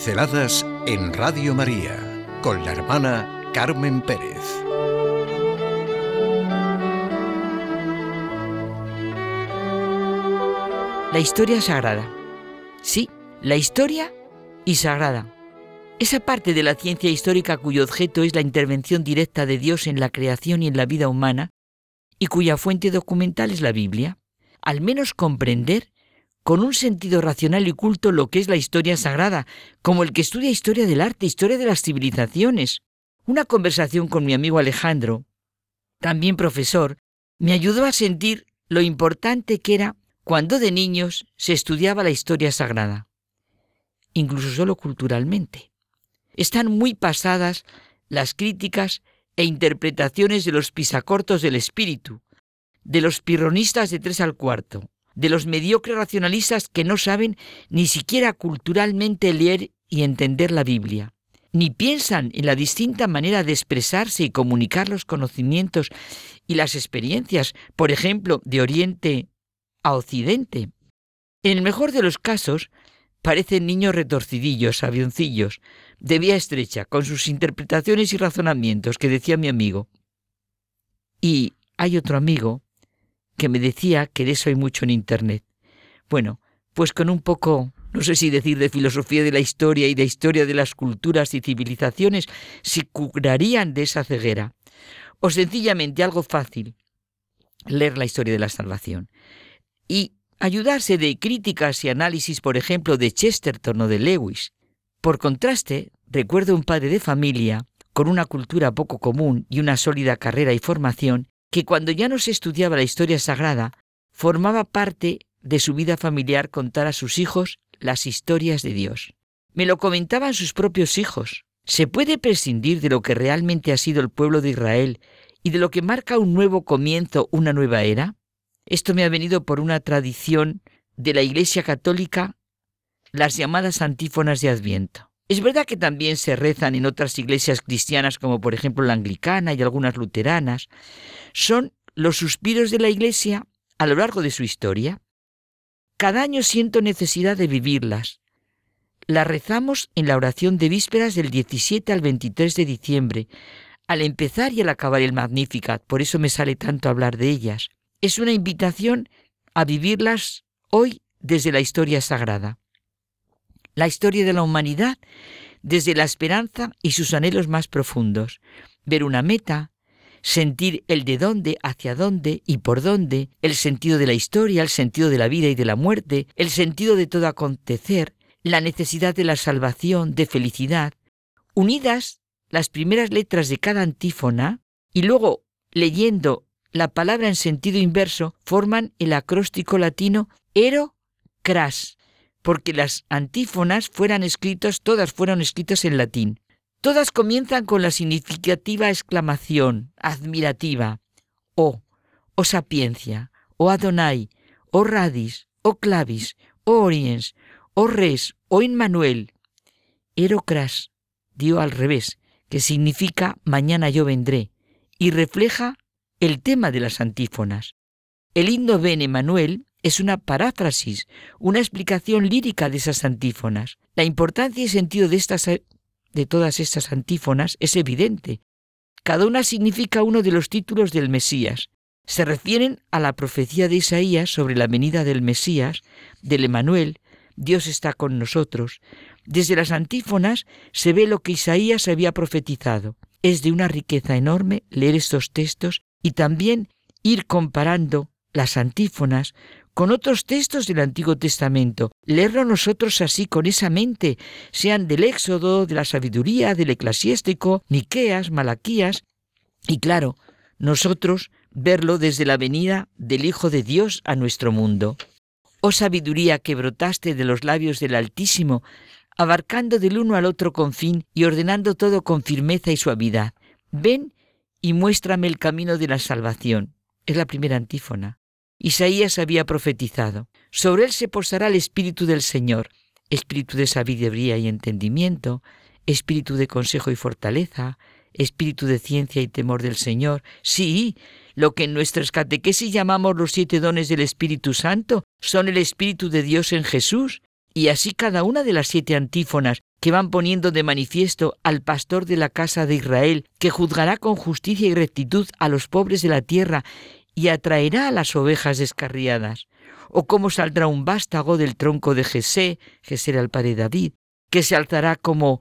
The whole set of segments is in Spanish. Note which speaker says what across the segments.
Speaker 1: Pinceladas en Radio María con la hermana Carmen Pérez.
Speaker 2: La historia sagrada. Sí, la historia y sagrada. Esa parte de la ciencia histórica cuyo objeto es la intervención directa de Dios en la creación y en la vida humana, y cuya fuente documental es la Biblia. Al menos comprender con un sentido racional y culto lo que es la historia sagrada, como el que estudia historia del arte, historia de las civilizaciones. Una conversación con mi amigo Alejandro, también profesor, me ayudó a sentir lo importante que era cuando de niños se estudiaba la historia sagrada, incluso solo culturalmente. Están muy pasadas las críticas e interpretaciones de los pisacortos del espíritu, de los pirronistas de tres al cuarto, de los mediocres racionalistas que no saben ni siquiera culturalmente leer y entender la Biblia, ni piensan en la distinta manera de expresarse y comunicar los conocimientos y las experiencias, por ejemplo, de Oriente a Occidente. En el mejor de los casos, parecen niños retorcidillos, avioncillos, de vía estrecha, con sus interpretaciones y razonamientos, que decía mi amigo. Y hay otro amigo que me decía que de eso hay mucho en Internet. Bueno, pues con un poco, no sé si decir de filosofía de la historia y de historia de las culturas y civilizaciones, se curarían de esa ceguera. O sencillamente algo fácil, leer la historia de la salvación. Y ayudarse de críticas y análisis, por ejemplo, de Chesterton o de Lewis. Por contraste, recuerdo un padre de familia con una cultura poco común y una sólida carrera y formación que cuando ya no se estudiaba la historia sagrada, formaba parte de su vida familiar contar a sus hijos las historias de Dios. Me lo comentaban sus propios hijos. ¿Se puede prescindir de lo que realmente ha sido el pueblo de Israel y de lo que marca un nuevo comienzo, una nueva era? Esto me ha venido por una tradición de la Iglesia Católica, las llamadas antífonas de Adviento. Es verdad que también se rezan en otras iglesias cristianas, como por ejemplo la anglicana y algunas luteranas. Son los suspiros de la Iglesia a lo largo de su historia. Cada año siento necesidad de vivirlas. Las rezamos en la oración de vísperas del 17 al 23 de diciembre, al empezar y al acabar el Magnificat, por eso me sale tanto hablar de ellas. Es una invitación a vivirlas hoy desde la historia sagrada la historia de la humanidad desde la esperanza y sus anhelos más profundos, ver una meta, sentir el de dónde, hacia dónde y por dónde, el sentido de la historia, el sentido de la vida y de la muerte, el sentido de todo acontecer, la necesidad de la salvación, de felicidad, unidas las primeras letras de cada antífona y luego leyendo la palabra en sentido inverso, forman el acróstico latino ero cras, porque las antífonas fueran escritas, todas fueron escritas en latín. Todas comienzan con la significativa exclamación admirativa, oh, oh sapiencia, oh Adonai, oh radis, oh clavis, oh oriens, oh res, oh Inmanuel. Erocras dio al revés, que significa mañana yo vendré, y refleja el tema de las antífonas. El himno Ben Emanuel es una paráfrasis, una explicación lírica de esas antífonas. La importancia y sentido de, estas, de todas estas antífonas es evidente. Cada una significa uno de los títulos del Mesías. Se refieren a la profecía de Isaías sobre la venida del Mesías, del Emanuel, Dios está con nosotros. Desde las antífonas se ve lo que Isaías había profetizado. Es de una riqueza enorme leer estos textos y también ir comparando las antífonas con otros textos del Antiguo Testamento, leerlo nosotros así con esa mente, sean del Éxodo, de la sabiduría, del eclesiástico, Miqueas, Malaquías, y claro, nosotros verlo desde la venida del Hijo de Dios a nuestro mundo. Oh sabiduría que brotaste de los labios del Altísimo, abarcando del uno al otro confín y ordenando todo con firmeza y suavidad. Ven y muéstrame el camino de la salvación. Es la primera antífona. Isaías había profetizado. Sobre él se posará el Espíritu del Señor, Espíritu de sabiduría y entendimiento, Espíritu de consejo y fortaleza, Espíritu de ciencia y temor del Señor. Sí, lo que en nuestras catequesis llamamos los siete dones del Espíritu Santo son el Espíritu de Dios en Jesús. Y así cada una de las siete antífonas que van poniendo de manifiesto al pastor de la casa de Israel, que juzgará con justicia y rectitud a los pobres de la tierra y atraerá a las ovejas descarriadas. O cómo saldrá un vástago del tronco de Jesé, Jesé era el padre de David, que se alzará como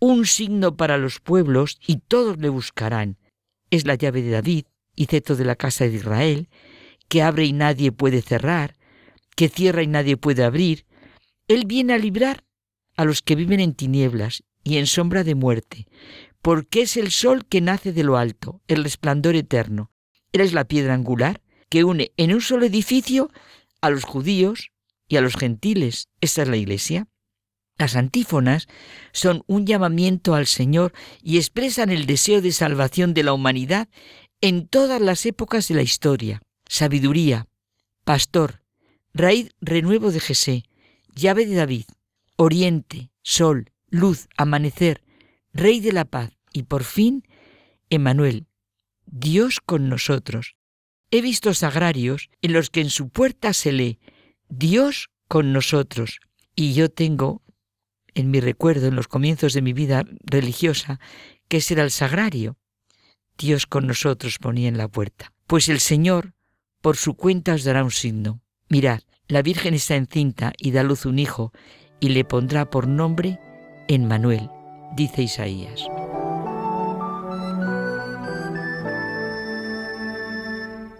Speaker 2: un signo para los pueblos y todos le buscarán. Es la llave de David y ceto de la casa de Israel, que abre y nadie puede cerrar, que cierra y nadie puede abrir. Él viene a librar a los que viven en tinieblas y en sombra de muerte, porque es el sol que nace de lo alto, el resplandor eterno. Él es la piedra angular que une en un solo edificio a los judíos y a los gentiles. Esta es la iglesia. Las antífonas son un llamamiento al Señor y expresan el deseo de salvación de la humanidad en todas las épocas de la historia. Sabiduría, pastor, raíz renuevo de Jesé, llave de David, oriente, sol, luz, amanecer, rey de la paz. Y por fin, Emanuel, Dios con nosotros. He visto sagrarios en los que en su puerta se lee Dios con nosotros. Y yo tengo en mi recuerdo, en los comienzos de mi vida religiosa, que ese era el sagrario. Dios con nosotros ponía en la puerta. Pues el Señor, por su cuenta, os dará un signo. Mirad, la Virgen está encinta y da luz un hijo, y le pondrá por nombre Emmanuel, dice Isaías.